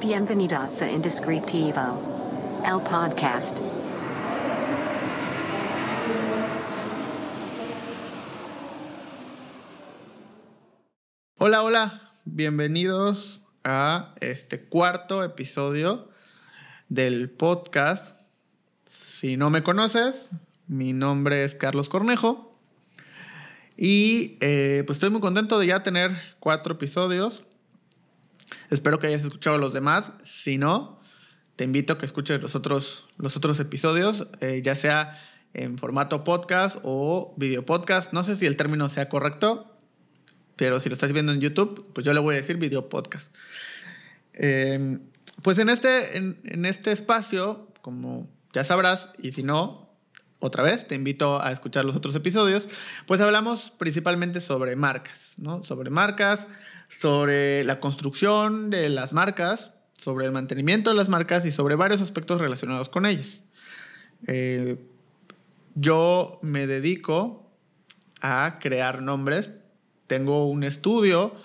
Bienvenidos a Indescriptivo, el podcast. Hola, hola, bienvenidos a este cuarto episodio del podcast. Si no me conoces, mi nombre es Carlos Cornejo y eh, pues estoy muy contento de ya tener cuatro episodios. Espero que hayas escuchado los demás. Si no, te invito a que escuches los otros, los otros episodios, eh, ya sea en formato podcast o video podcast. No sé si el término sea correcto, pero si lo estás viendo en YouTube, pues yo le voy a decir video podcast. Eh, pues en este, en, este espacio, como ya sabrás, y si no, otra vez, te invito a escuchar los otros episodios, pues hablamos principalmente sobre marcas, ¿no? Sobre marcas, sobre la construcción de las marcas, sobre el mantenimiento de las marcas y sobre varios aspectos relacionados con ellas. Eh, yo me dedico a crear nombres tengo un estudio,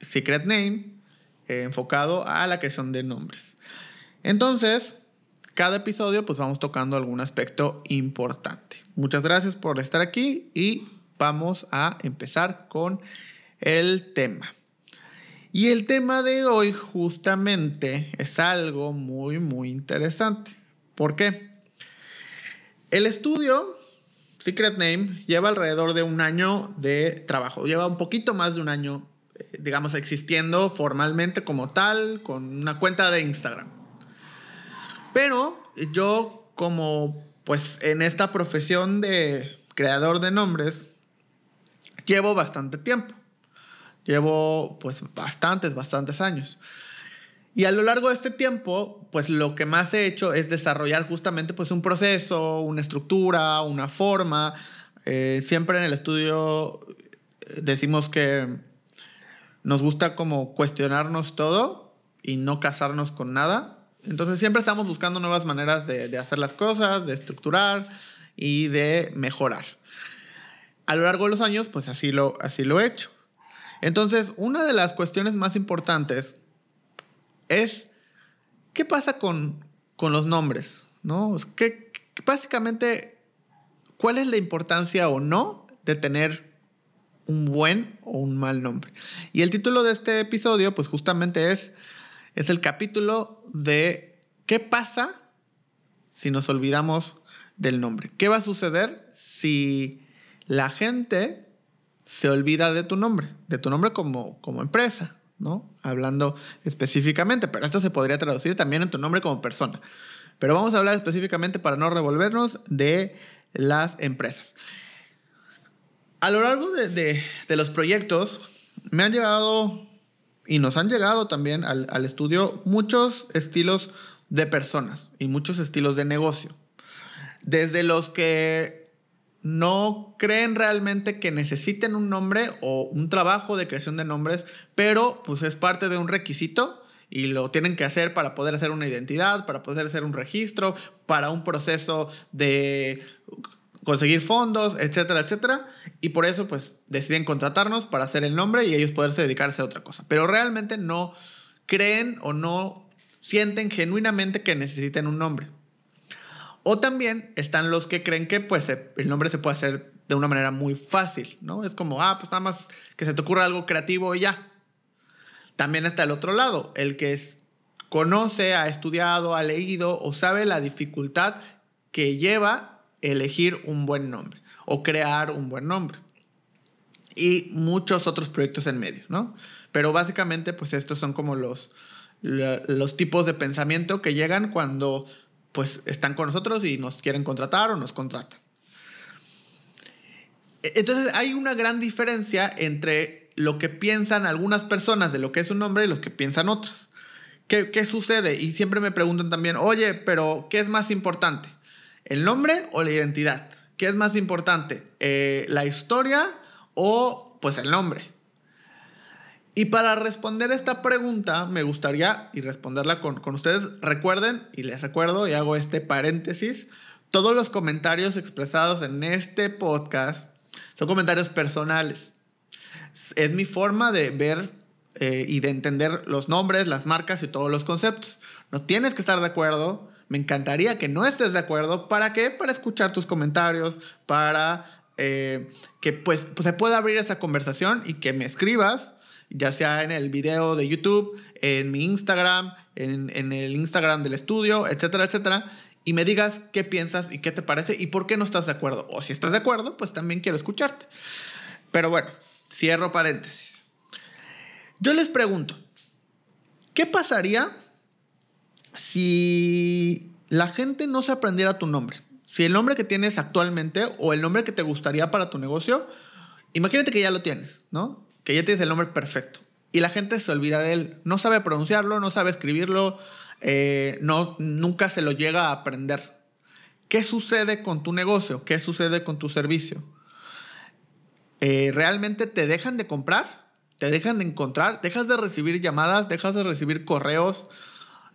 Secret Name, eh, enfocado a la creación de nombres. Entonces, cada episodio pues vamos tocando algún aspecto importante. Muchas gracias por estar aquí y vamos a empezar con el tema. Y el tema de hoy justamente es algo muy, muy interesante. ¿Por qué? El estudio Secret Name lleva alrededor de un año de trabajo, lleva un poquito más de un año, eh, digamos, existiendo formalmente como tal, con una cuenta de Instagram. Pero yo como, pues, en esta profesión de creador de nombres, llevo bastante tiempo. Llevo, pues, bastantes, bastantes años. Y a lo largo de este tiempo, pues lo que más he hecho es desarrollar justamente pues un proceso, una estructura, una forma. Eh, siempre en el estudio eh, decimos que nos gusta como cuestionarnos todo y no casarnos con nada. Entonces siempre estamos buscando nuevas maneras de, de hacer las cosas, de estructurar y de mejorar. A lo largo de los años, pues así lo, así lo he hecho. Entonces, una de las cuestiones más importantes es qué pasa con, los nombres, ¿no? ¿Qué, básicamente, ¿cuál es la importancia o no de tener un buen o un mal nombre? Y el título de este episodio, pues justamente es, es el capítulo de qué pasa si nos olvidamos del nombre. ¿Qué va a suceder si la gente se olvida de tu nombre, de tu nombre como, como empresa, ¿no? Hablando específicamente, pero esto se podría traducir también en tu nombre como persona. Pero vamos a hablar específicamente para no revolvernos de las empresas. A lo largo de, los proyectos me han llegado y nos han llegado también al, estudio muchos estilos de personas y muchos estilos de negocio. Desde los que no creen realmente que necesiten un nombre o un trabajo de creación de nombres, pero pues es parte de un requisito y lo tienen que hacer para poder hacer una identidad, para poder hacer un registro, para un proceso de conseguir fondos, etcétera, etcétera. Y por eso pues deciden contratarnos para hacer el nombre y ellos poderse dedicarse a otra cosa. Pero realmente no creen o no sienten genuinamente que necesiten un nombre. O también están los que creen que pues el nombre se puede hacer de una manera muy fácil, ¿no? Es como, ah, pues nada más que se te ocurra algo creativo y ya. También está el otro lado, el que es, conoce, ha estudiado, ha leído o sabe la dificultad que lleva elegir un buen nombre o crear un buen nombre. Y muchos otros proyectos en medio, ¿no? Pero básicamente, pues estos son como los, los tipos de pensamiento que llegan cuando pues están con nosotros y nos quieren contratar o nos contratan. E-, entonces hay una gran diferencia entre lo que piensan algunas personas de lo que es un nombre y los que piensan otros. ¿Qué, ¿Qué, sucede? Y siempre me preguntan también, oye, pero ¿qué es más importante? ¿El nombre o la identidad? ¿Qué es más importante? Eh, ¿La historia o pues el nombre? Y para responder esta pregunta, me gustaría, y responderla con, ustedes, recuerden, y les recuerdo, y hago este paréntesis, todos los comentarios expresados en este podcast son comentarios personales. Es mi forma de ver eh, y de entender los nombres, las marcas y todos los conceptos. No tienes que estar de acuerdo. Me encantaría que no estés de acuerdo. ¿Para qué? Para escuchar tus comentarios, para eh, que pues, pues, se pueda abrir esa conversación y que me escribas, ya sea en el video de YouTube, en mi Instagram, en, en el Instagram del estudio, etcétera, etcétera y me digas qué piensas y qué te parece y por qué no estás de acuerdo. O si estás de acuerdo, pues también quiero escucharte. Pero bueno, cierro paréntesis. Yo les pregunto, ¿qué pasaría si la gente no se aprendiera tu nombre? Si el nombre que tienes actualmente o el nombre que te gustaría para tu negocio, imagínate que ya lo tienes, ¿no? Que ya tienes el nombre perfecto. Y la gente se olvida de él, no sabe pronunciarlo, no sabe escribirlo, eh, no, nunca se lo llega a aprender. ¿Qué sucede con tu negocio? ¿Qué sucede con tu servicio? Eh, ¿Realmente te dejan de comprar? ¿Te dejan de encontrar? ¿Dejas de recibir llamadas? ¿Dejas de recibir correos?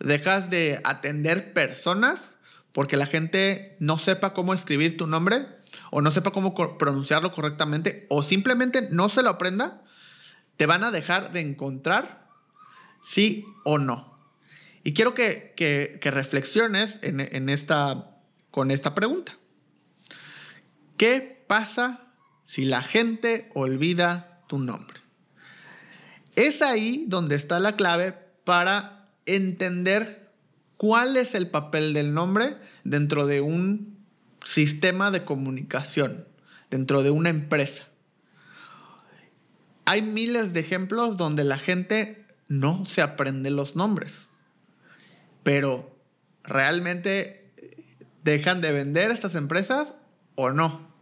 ¿Dejas de atender personas? Porque la gente no sepa cómo escribir tu nombre o no sepa cómo pronunciarlo correctamente o simplemente no se lo aprenda. ¿Te van a dejar de encontrar? ¿Sí o no? Y quiero que, reflexiones en, esta, con esta pregunta. ¿Qué pasa si la gente olvida tu nombre? Es ahí donde está la clave para entender cuál es el papel del nombre dentro de un sistema de comunicación, dentro de una empresa. Hay miles de ejemplos donde la gente no se aprende los nombres pero ¿realmente dejan de vender estas empresas o no?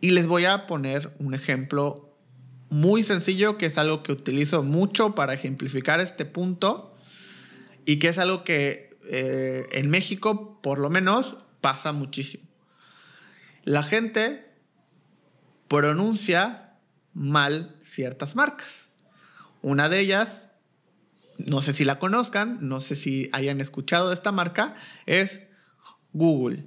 Y les voy a poner un ejemplo muy sencillo que es algo que utilizo mucho para ejemplificar este punto y que es algo que eh, en México por lo menos pasa muchísimo. La gente pronuncia mal ciertas marcas. Una de ellas no sé si la conozcan, no sé si hayan escuchado de esta marca, es Google.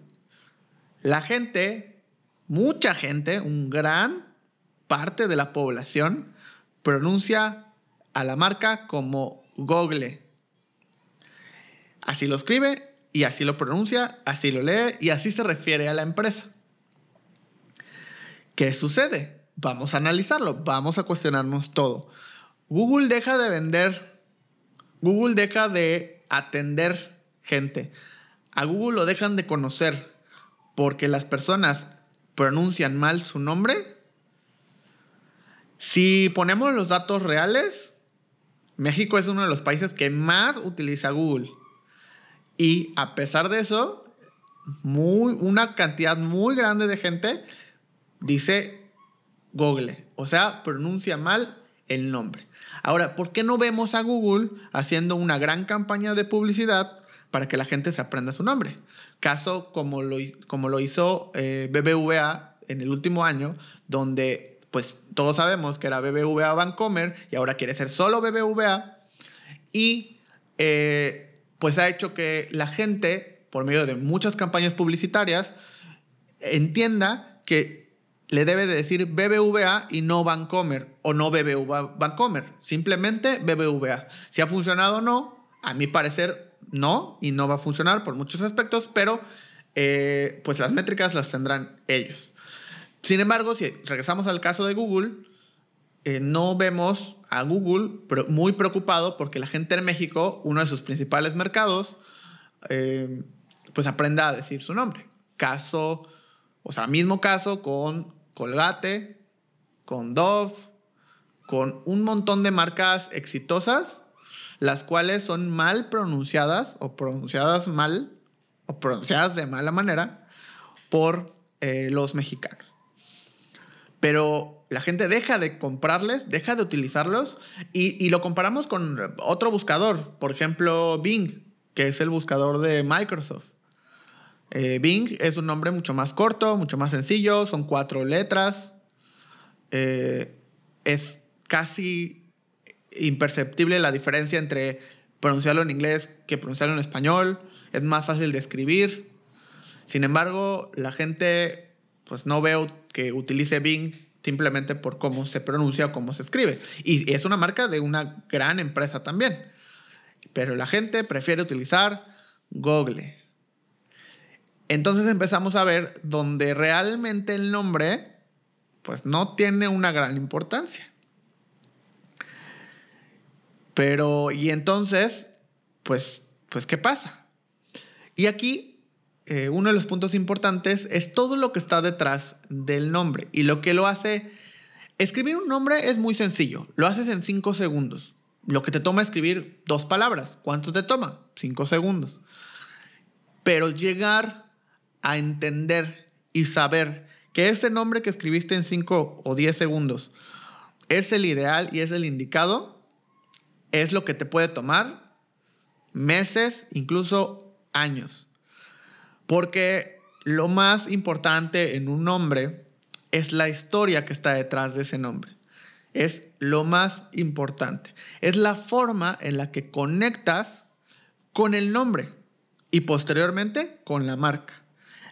La gente, mucha gente, un gran parte de la población pronuncia a la marca como Google. Así lo escribe y así lo pronuncia, así lo lee y así se refiere a la empresa. ¿Qué sucede? Vamos a analizarlo, vamos a cuestionarnos todo. Google deja de vender Google deja de atender gente. A Google lo dejan de conocer porque las personas pronuncian mal su nombre. Si ponemos los datos reales, México es uno de los países que más utiliza Google. Y a pesar de eso, muy, una cantidad muy grande de gente dice Google. O sea, pronuncia mal el nombre. Ahora, ¿por qué no vemos a Google haciendo una gran campaña de publicidad para que la gente se aprenda su nombre? Caso como lo, como lo hizo eh, BBVA en el último año, donde pues todos sabemos que era BBVA Bancomer y ahora quiere ser solo BBVA. Y eh, pues ha hecho que la gente, por medio de muchas campañas publicitarias, entienda que le debe de decir BBVA y no Bancomer o no BBVA Bancomer. Simplemente BBVA. Si ha funcionado o no, a mi parecer no y no va a funcionar por muchos aspectos, pero eh, pues las métricas las tendrán ellos. Sin embargo, si regresamos al caso de Google, eh, no vemos a Google muy preocupado porque la gente en México, uno de sus principales mercados, eh, pues aprenda a decir su nombre. Caso, o sea, mismo caso con Colgate, con Dove, con un montón de marcas exitosas, las cuales son mal pronunciadas o pronunciadas mal o pronunciadas de mala manera por eh, los mexicanos. Pero la gente deja de comprarles, deja de utilizarlos y, lo comparamos con otro buscador, por ejemplo Bing, que es el buscador de Microsoft. Eh, Bing es un nombre mucho más corto, mucho más sencillo, son cuatro letras. Eh, es casi imperceptible la diferencia entre pronunciarlo en inglés que pronunciarlo en español. Es más fácil de escribir. Sin embargo, la gente, pues no veo que utilice Bing simplemente por cómo se pronuncia o cómo se escribe. Y es una marca de una gran empresa también. Pero la gente prefiere utilizar Google. Entonces empezamos a ver donde realmente el nombre pues no tiene una gran importancia. Pero, y entonces, pues, pues, ¿qué pasa? Y aquí, eh, uno de los puntos importantes es todo lo que está detrás del nombre. Y lo que lo hace, escribir un nombre es muy sencillo. Lo haces en cinco segundos. Lo que te toma escribir dos palabras. ¿Cuánto te toma? Cinco segundos. Pero llegar a entender y saber que ese nombre que escribiste en 5 o 10 segundos es el ideal y es el indicado, es lo que te puede tomar meses, incluso años. Porque lo más importante en un nombre es la historia que está detrás de ese nombre. Es lo más importante. Es la forma en la que conectas con el nombre y posteriormente con la marca.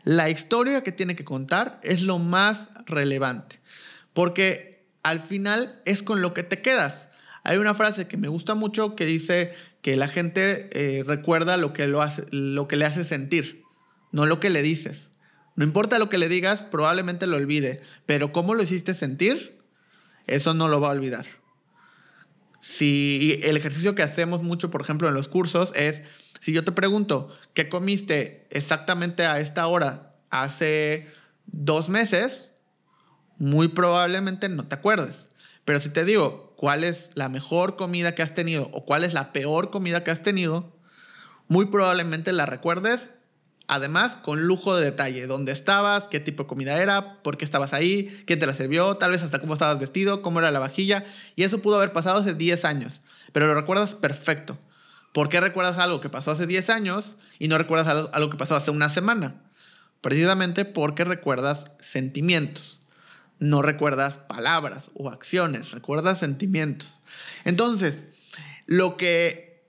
La historia que tiene que contar es lo más relevante, porque al final es con lo que te quedas. Hay una frase que me gusta mucho que dice que la gente eh, recuerda lo que, lo, hace, lo que le hace sentir, no lo que le dices. No importa lo que le digas, probablemente lo olvide, pero cómo lo hiciste sentir, eso no lo va a olvidar. Si el ejercicio que hacemos mucho, por ejemplo, en los cursos es si yo te pregunto, ¿qué comiste exactamente a esta hora hace dos meses? Muy probablemente no te acuerdes. Pero si te digo, ¿cuál es la mejor comida que has tenido o cuál es la peor comida que has tenido? Muy probablemente la recuerdes Además, con lujo de detalle, dónde estabas, qué tipo de comida era, por qué estabas ahí, quién te la sirvió, tal vez hasta cómo estabas vestido, cómo era la vajilla. Y eso pudo haber pasado hace 10 años, pero lo recuerdas perfecto. ¿Por qué recuerdas algo que pasó hace 10 años y no recuerdas algo que pasó hace una semana? Precisamente porque recuerdas sentimientos. No recuerdas palabras o acciones, recuerdas sentimientos. Entonces, lo que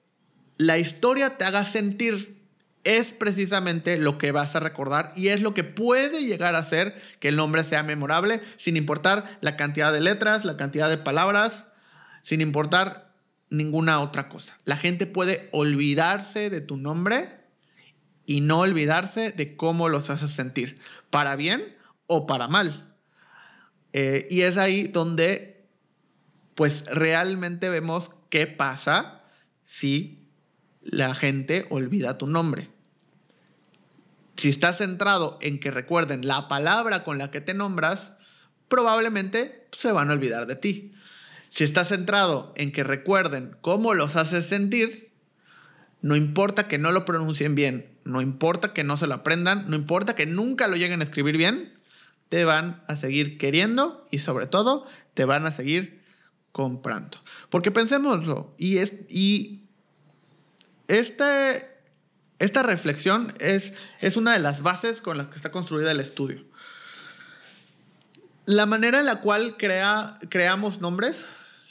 la historia te haga sentir es precisamente lo que vas a recordar y es lo que puede llegar a hacer que el nombre sea memorable, sin importar la cantidad de letras, la cantidad de palabras, sin importar ninguna otra cosa. La gente puede olvidarse de tu nombre y no olvidarse de cómo los haces sentir, para bien o para mal. Eh, y es ahí donde, pues realmente vemos qué pasa si la gente olvida tu nombre. Si estás centrado en que recuerden la palabra con la que te nombras, probablemente se van a olvidar de ti. Si estás centrado en que recuerden cómo los haces sentir, no importa que no lo pronuncien bien, no importa que no se lo aprendan, no importa que nunca lo lleguen a escribir bien, te van a seguir queriendo y sobre todo te van a seguir comprando. Porque pensémoslo, y, es, y este, esta reflexión es, es una de las bases con las que está construida el estudio. La manera en la cual crea, creamos nombres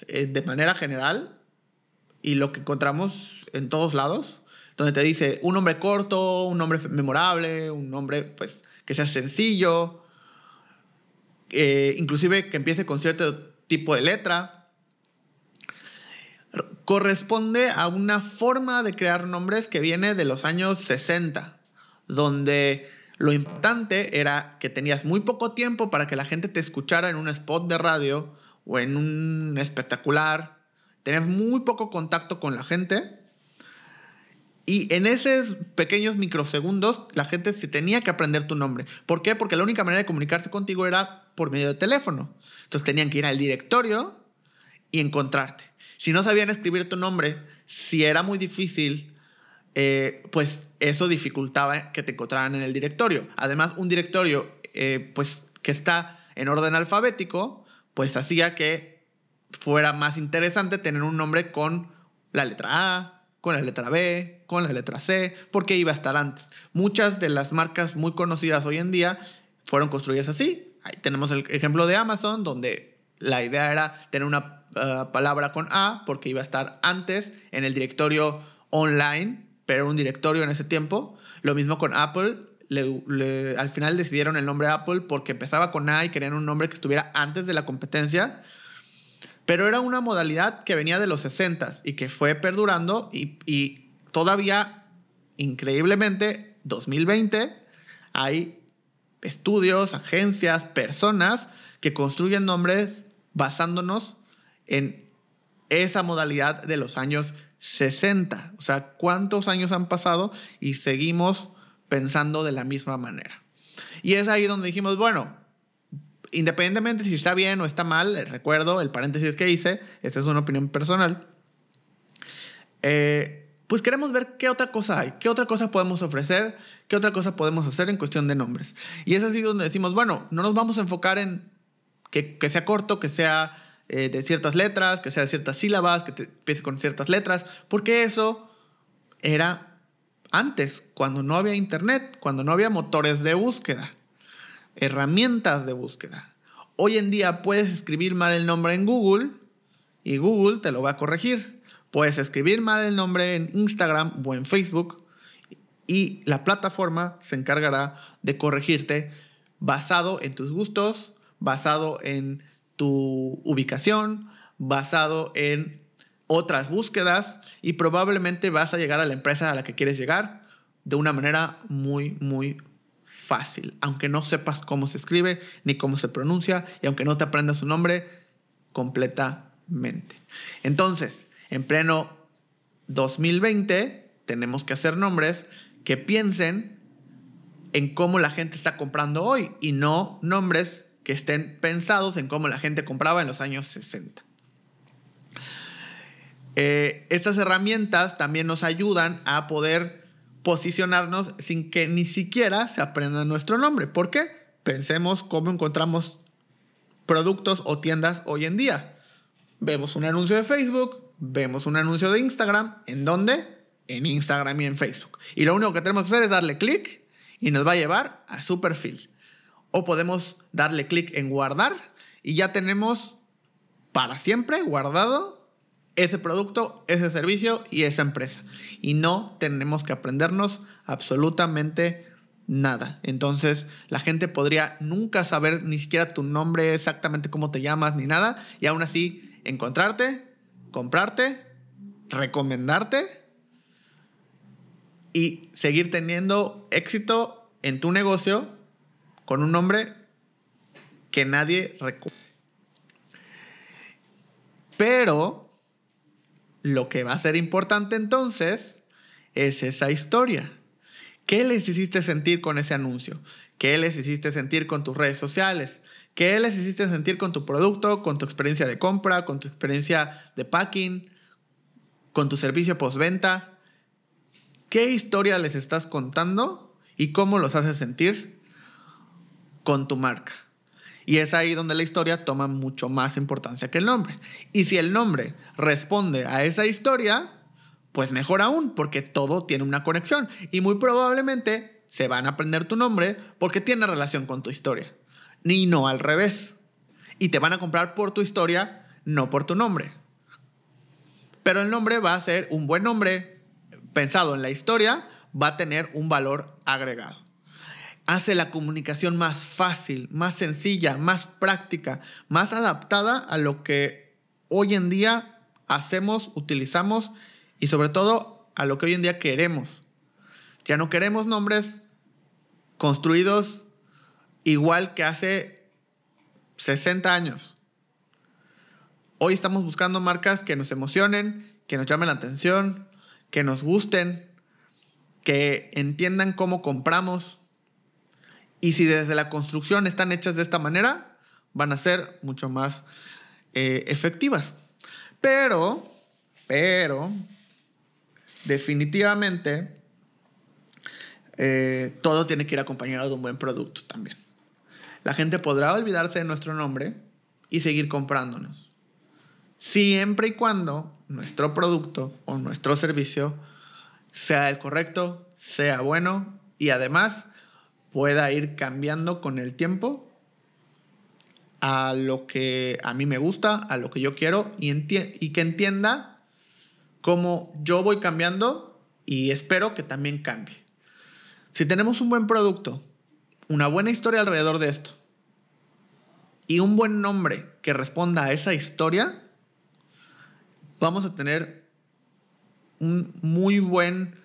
eh, de manera general y lo que encontramos en todos lados, donde te dice un nombre corto, un nombre memorable, un nombre pues que sea sencillo, eh, inclusive que empiece con cierto tipo de letra, corresponde a una forma de crear nombres que viene de los años 60, donde lo importante era que tenías muy poco tiempo para que la gente te escuchara en un spot de radio o en un espectacular, tenías muy poco contacto con la gente. Y en esos pequeños microsegundos la gente se tenía que aprender tu nombre. ¿Por qué? Porque la única manera de comunicarse contigo era por medio de teléfono. Entonces tenían que ir al directorio y encontrarte. Si no sabían escribir tu nombre, si era muy difícil, eh, pues eso dificultaba que te encontraran en el directorio. Además, un directorio eh, pues, que está en orden alfabético, pues hacía que fuera más interesante tener un nombre con la letra A, con la letra B, con la letra C, porque iba a estar antes. Muchas de las marcas muy conocidas hoy en día fueron construidas así. Ahí tenemos el ejemplo de Amazon, donde la idea era tener una eh, palabra con A, porque iba a estar antes en el directorio online, pero un directorio en ese tiempo. Lo mismo con Apple, al final decidieron el nombre Apple porque empezaba con A y querían un nombre que estuviera antes de la competencia. Pero era una modalidad que venía de los 60 y que fue perdurando y, y todavía, increíblemente, 2020, hay estudios, agencias, personas que construyen nombres basándonos en esa modalidad de los años 60. O sea, ¿cuántos años han pasado y seguimos pensando de la misma manera? Y es ahí donde dijimos, bueno, independientemente si está bien o está mal, recuerdo el paréntesis que hice, esta es una opinión personal, eh, pues queremos ver qué otra cosa hay, qué otra cosa podemos ofrecer, qué otra cosa podemos hacer en cuestión de nombres. Y es así donde decimos, bueno, no nos vamos a enfocar en que, que sea corto, que sea eh, de ciertas letras, que sea de ciertas sílabas, que te empiece con ciertas letras, porque eso era antes, cuando no había internet, cuando no había motores de búsqueda herramientas de búsqueda. Hoy en día puedes escribir mal el nombre en Google y Google te lo va a corregir. Puedes escribir mal el nombre en Instagram o en Facebook y la plataforma se encargará de corregirte basado en tus gustos, basado en tu ubicación, basado en otras búsquedas y probablemente vas a llegar a la empresa a la que quieres llegar de una manera muy, muy fácil, aunque no sepas cómo se escribe ni cómo se pronuncia y aunque no te aprendas su nombre completamente. Entonces, en pleno 2020 tenemos que hacer nombres que piensen en cómo la gente está comprando hoy y no nombres que estén pensados en cómo la gente compraba en los años 60. Eh, estas herramientas también nos ayudan a poder posicionarnos sin que ni siquiera se aprenda nuestro nombre. ¿Por qué? Pensemos cómo encontramos productos o tiendas hoy en día. Vemos un anuncio de Facebook, vemos un anuncio de Instagram. ¿En dónde? En Instagram y en Facebook. Y lo único que tenemos que hacer es darle clic y nos va a llevar a su perfil. O podemos darle clic en guardar y ya tenemos para siempre guardado ese producto, ese servicio y esa empresa. Y no tenemos que aprendernos absolutamente nada. Entonces la gente podría nunca saber ni siquiera tu nombre, exactamente cómo te llamas, ni nada. Y aún así encontrarte, comprarte, recomendarte y seguir teniendo éxito en tu negocio con un nombre que nadie recuerda. Pero lo que va a ser importante entonces es esa historia. ¿Qué les hiciste sentir con ese anuncio? ¿Qué les hiciste sentir con tus redes sociales? ¿Qué les hiciste sentir con tu producto, con tu experiencia de compra, con tu experiencia de packing, con tu servicio postventa? ¿Qué historia les estás contando y cómo los haces sentir con tu marca? Y es ahí donde la historia toma mucho más importancia que el nombre. Y si el nombre responde a esa historia, pues mejor aún, porque todo tiene una conexión. Y muy probablemente se van a aprender tu nombre porque tiene relación con tu historia. Ni no al revés. Y te van a comprar por tu historia, no por tu nombre. Pero el nombre va a ser un buen nombre pensado en la historia, va a tener un valor agregado hace la comunicación más fácil, más sencilla, más práctica, más adaptada a lo que hoy en día hacemos, utilizamos y sobre todo a lo que hoy en día queremos. Ya no queremos nombres construidos igual que hace 60 años. Hoy estamos buscando marcas que nos emocionen, que nos llamen la atención, que nos gusten, que entiendan cómo compramos, y si desde la construcción están hechas de esta manera, van a ser mucho más eh, efectivas. Pero, pero, definitivamente, eh, todo tiene que ir acompañado de un buen producto también. La gente podrá olvidarse de nuestro nombre y seguir comprándonos. Siempre y cuando nuestro producto o nuestro servicio sea el correcto, sea bueno y además pueda ir cambiando con el tiempo a lo que a mí me gusta, a lo que yo quiero y, y que entienda cómo yo voy cambiando y espero que también cambie. Si tenemos un buen producto, una buena historia alrededor de esto y un buen nombre que responda a esa historia, vamos a tener un muy buen,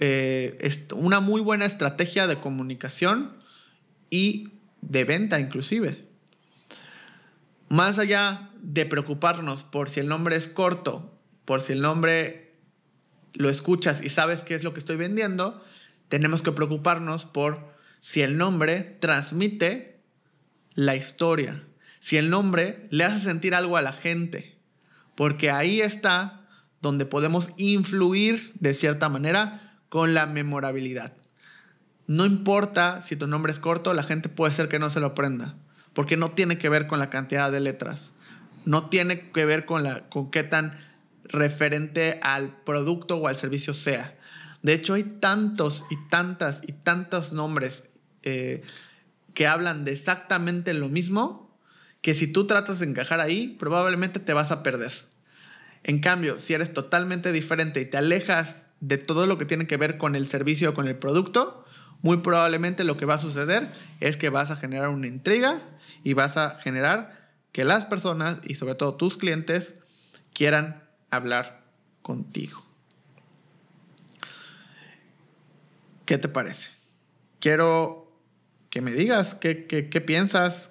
eh, una muy buena estrategia de comunicación y de venta inclusive. Más allá de preocuparnos por si el nombre es corto, por si el nombre lo escuchas y sabes qué es lo que estoy vendiendo, tenemos que preocuparnos por si el nombre transmite la historia, si el nombre le hace sentir algo a la gente, porque ahí está donde podemos influir de cierta manera con la memorabilidad. No importa si tu nombre es corto, la gente puede ser que no se lo aprenda, porque no tiene que ver con la cantidad de letras, no tiene que ver con, la, con qué tan referente al producto o al servicio sea. De hecho, hay tantos y tantas y tantos nombres eh, que hablan de exactamente lo mismo que si tú tratas de encajar ahí, probablemente te vas a perder. En cambio, si eres totalmente diferente y te alejas de todo lo que tiene que ver con el servicio o con el producto, muy probablemente lo que va a suceder es que vas a generar una intriga y vas a generar que las personas y sobre todo tus clientes quieran hablar contigo. ¿Qué te parece? Quiero que me digas qué, piensas.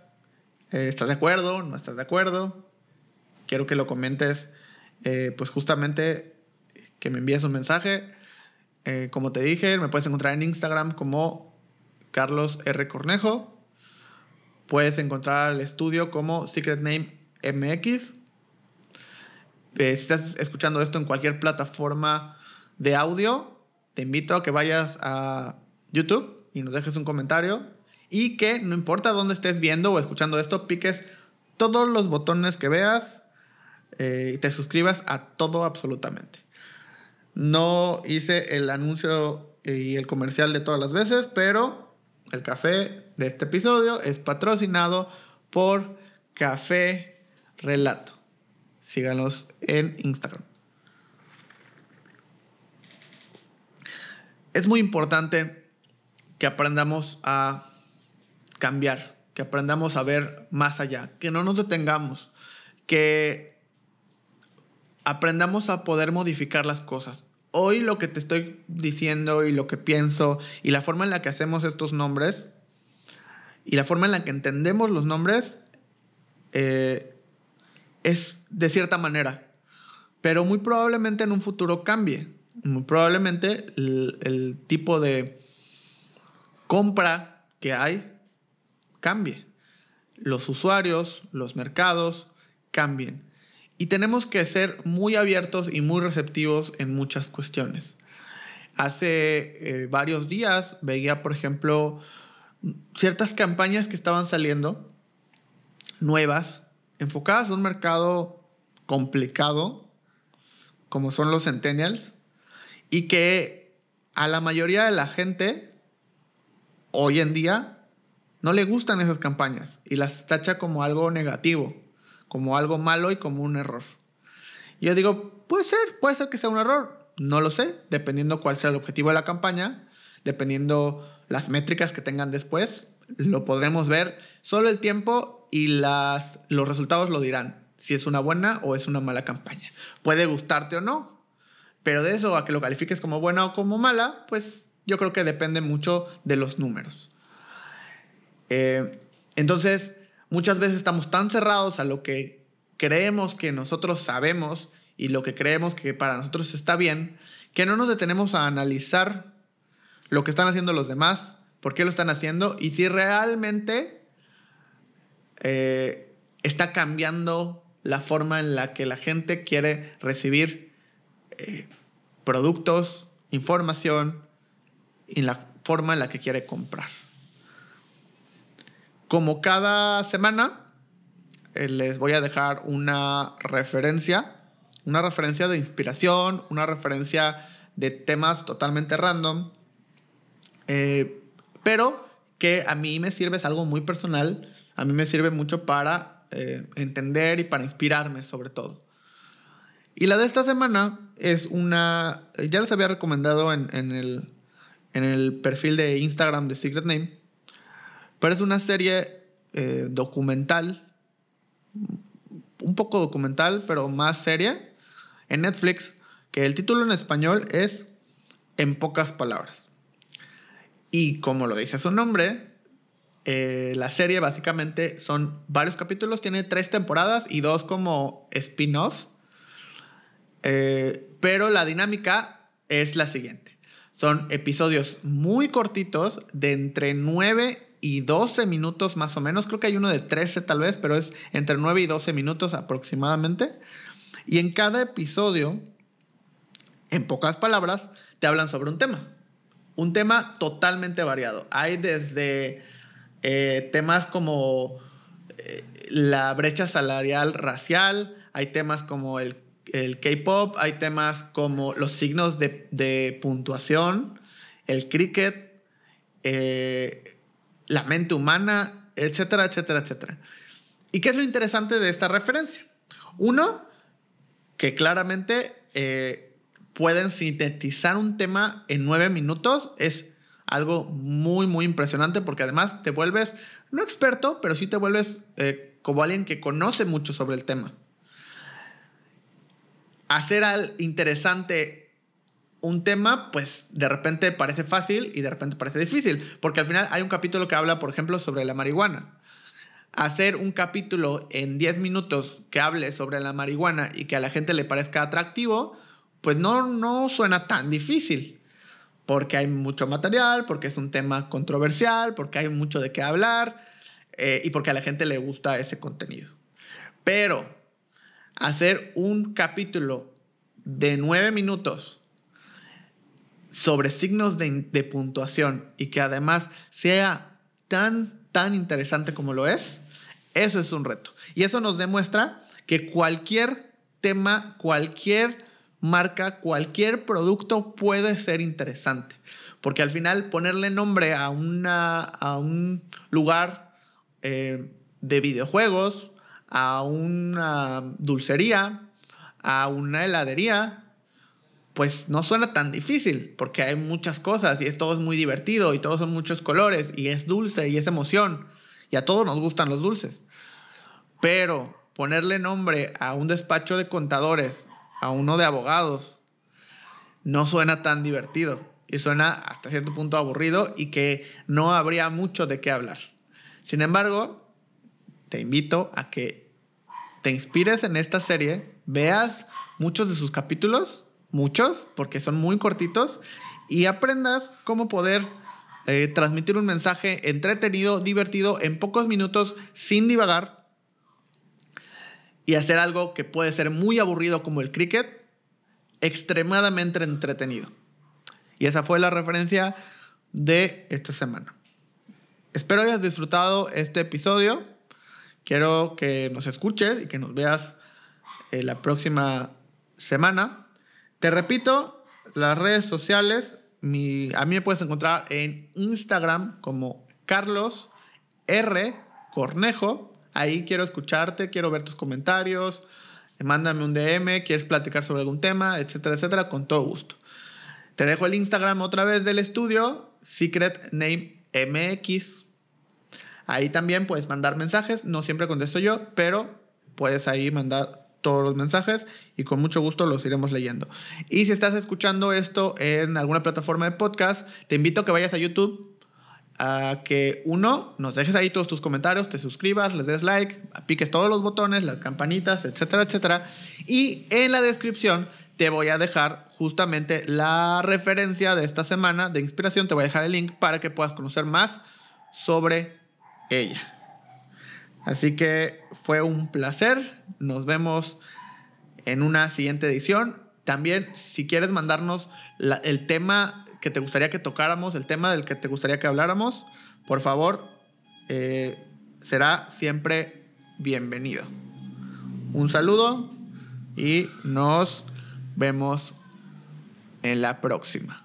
Eh, ¿Estás de acuerdo? ¿No estás de acuerdo? Quiero que lo comentes, eh, pues justamente que me envíes un mensaje. Eh, como te dije, me puedes encontrar en Instagram como Carlos R. Cornejo. Puedes encontrar el estudio como Secret Name MX. si estás escuchando esto en cualquier plataforma de audio, te invito a que vayas a YouTube y nos dejes un comentario y que no importa dónde estés viendo o escuchando esto, piques todos los botones que veas eh, y te suscribas a todo absolutamente. No hice el anuncio y el comercial de todas las veces, pero el café de este episodio es patrocinado por Café Relato. Síganos en Instagram. es muy importante que aprendamos a cambiar, que aprendamos a ver más allá, que no nos detengamos, que aprendamos a poder modificar las cosas. Hoy lo que te estoy diciendo y lo que pienso y la forma en la que hacemos estos nombres y la forma en la que entendemos los nombres eh, es de cierta manera, pero muy probablemente en un futuro cambie probablemente el, tipo de compra que hay cambie. Los usuarios, los mercados cambien. Y tenemos que ser muy abiertos y muy receptivos en muchas cuestiones. Hace eh, varios días veía, por ejemplo, ciertas campañas que estaban saliendo nuevas, enfocadas a un mercado complicado, como son los centennials, y que a la mayoría de la gente hoy en día no le gustan esas campañas y las tacha como algo negativo, como algo malo y como un error. Y yo digo, puede ser, puede ser que sea un error, no lo sé, dependiendo cuál sea el objetivo de la campaña, dependiendo las métricas que tengan después, lo podremos ver. Solo el tiempo y las, los resultados lo dirán, si es una buena o es una mala campaña. Puede gustarte o no, pero de eso a que lo califiques como buena o como mala, pues yo creo que depende mucho de los números. Eh, entonces, muchas veces estamos tan cerrados a lo que creemos que nosotros sabemos y lo que creemos que para nosotros está bien, que no nos detenemos a analizar lo que están haciendo los demás, por qué lo están haciendo y si realmente eh, está cambiando la forma en la que la gente quiere recibir eh, productos, información y la forma en la que quiere comprar. Como cada semana, eh, les voy a dejar una referencia, una referencia de inspiración, una referencia de temas totalmente random, eh, pero que a mí me sirve, es algo muy personal, a mí me sirve mucho para entender y para inspirarme sobre todo. Y la de esta semana es una, ya les había recomendado en, el, en el perfil de Instagram de Secret Name. Pero es una serie eh, documental, un poco documental, pero más seria, en Netflix, que el título en español es En pocas palabras. Y como lo dice su nombre, eh, la serie básicamente son varios capítulos, tiene tres temporadas y dos como spin-offs. Eh, pero la dinámica es la siguiente. Son episodios muy cortitos de entre 9 y 12 minutos más o menos. Creo que hay uno de 13 tal vez, pero es entre 9 y 12 minutos aproximadamente. Y en cada episodio, en pocas palabras, te hablan sobre un tema. Un tema totalmente variado. Hay desde eh, temas como eh, la brecha salarial racial, hay temas como el, el K-Pop, hay temas como los signos de, de puntuación, el cricket, eh, la mente humana, etcétera, etcétera, etcétera. ¿Y qué es lo interesante de esta referencia? Uno, que claramente pueden sintetizar un tema en nueve minutos, es algo muy, muy impresionante porque además te vuelves, no experto, pero sí te vuelves eh, como alguien que conoce mucho sobre el tema. Hacer al interesante un tema, pues de repente parece fácil y de repente parece difícil, porque al final hay un capítulo que habla, por ejemplo, sobre la marihuana. Hacer un capítulo en 10 minutos que hable sobre la marihuana y que a la gente le parezca atractivo, pues no, no suena tan difícil porque hay mucho material, porque es un tema controversial, porque hay mucho de qué hablar eh, y porque a la gente le gusta ese contenido. Pero hacer un capítulo de nueve minutos sobre signos de, de, puntuación y que además sea tan, tan interesante como lo es, eso es un reto. Y eso nos demuestra que cualquier tema, cualquier marca, cualquier producto puede ser interesante. Porque al final ponerle nombre a, una, a un lugar eh, de videojuegos, a una dulcería, a una heladería, pues no suena tan difícil, porque hay muchas cosas y es, todo es muy divertido y todos son muchos colores y es dulce y es emoción y a todos nos gustan los dulces. Pero ponerle nombre a un despacho de contadores a uno de abogados, no suena tan divertido y suena hasta cierto punto aburrido y que no habría mucho de qué hablar. Sin embargo, te invito a que te inspires en esta serie, veas muchos de sus capítulos, muchos, porque son muy cortitos, y aprendas cómo poder eh, transmitir un mensaje entretenido, divertido, en pocos minutos, sin divagar, y hacer algo que puede ser muy aburrido como el cricket, extremadamente entretenido. Y esa fue la referencia de esta semana. Espero hayas disfrutado este episodio. Quiero que nos escuches y que nos veas eh, la próxima semana. Te repito, las redes sociales, mi, a mí me puedes encontrar en Instagram como Carlos R. Cornejo Ahí quiero escucharte, quiero ver tus comentarios, mándame un DM, quieres platicar sobre algún tema, etcétera, etcétera, con todo gusto. Te dejo el Instagram otra vez del estudio, Secret Name MX. Ahí también puedes mandar mensajes, no siempre contesto yo, pero puedes ahí mandar todos los mensajes y con mucho gusto los iremos leyendo. Y si estás escuchando esto en alguna plataforma de podcast, te invito a que vayas a YouTube a que uno, nos dejes ahí todos tus comentarios, te suscribas, les des like, piques todos los botones, las campanitas, etcétera, etcétera. Y en la descripción te voy a dejar justamente la referencia de esta semana de inspiración, te voy a dejar el link para que puedas conocer más sobre ella. Así que fue un placer, nos vemos en una siguiente edición. También si quieres mandarnos el tema que te gustaría que tocáramos, el tema del que te gustaría que habláramos, por favor, eh, será siempre bienvenido. Un saludo y nos vemos en la próxima.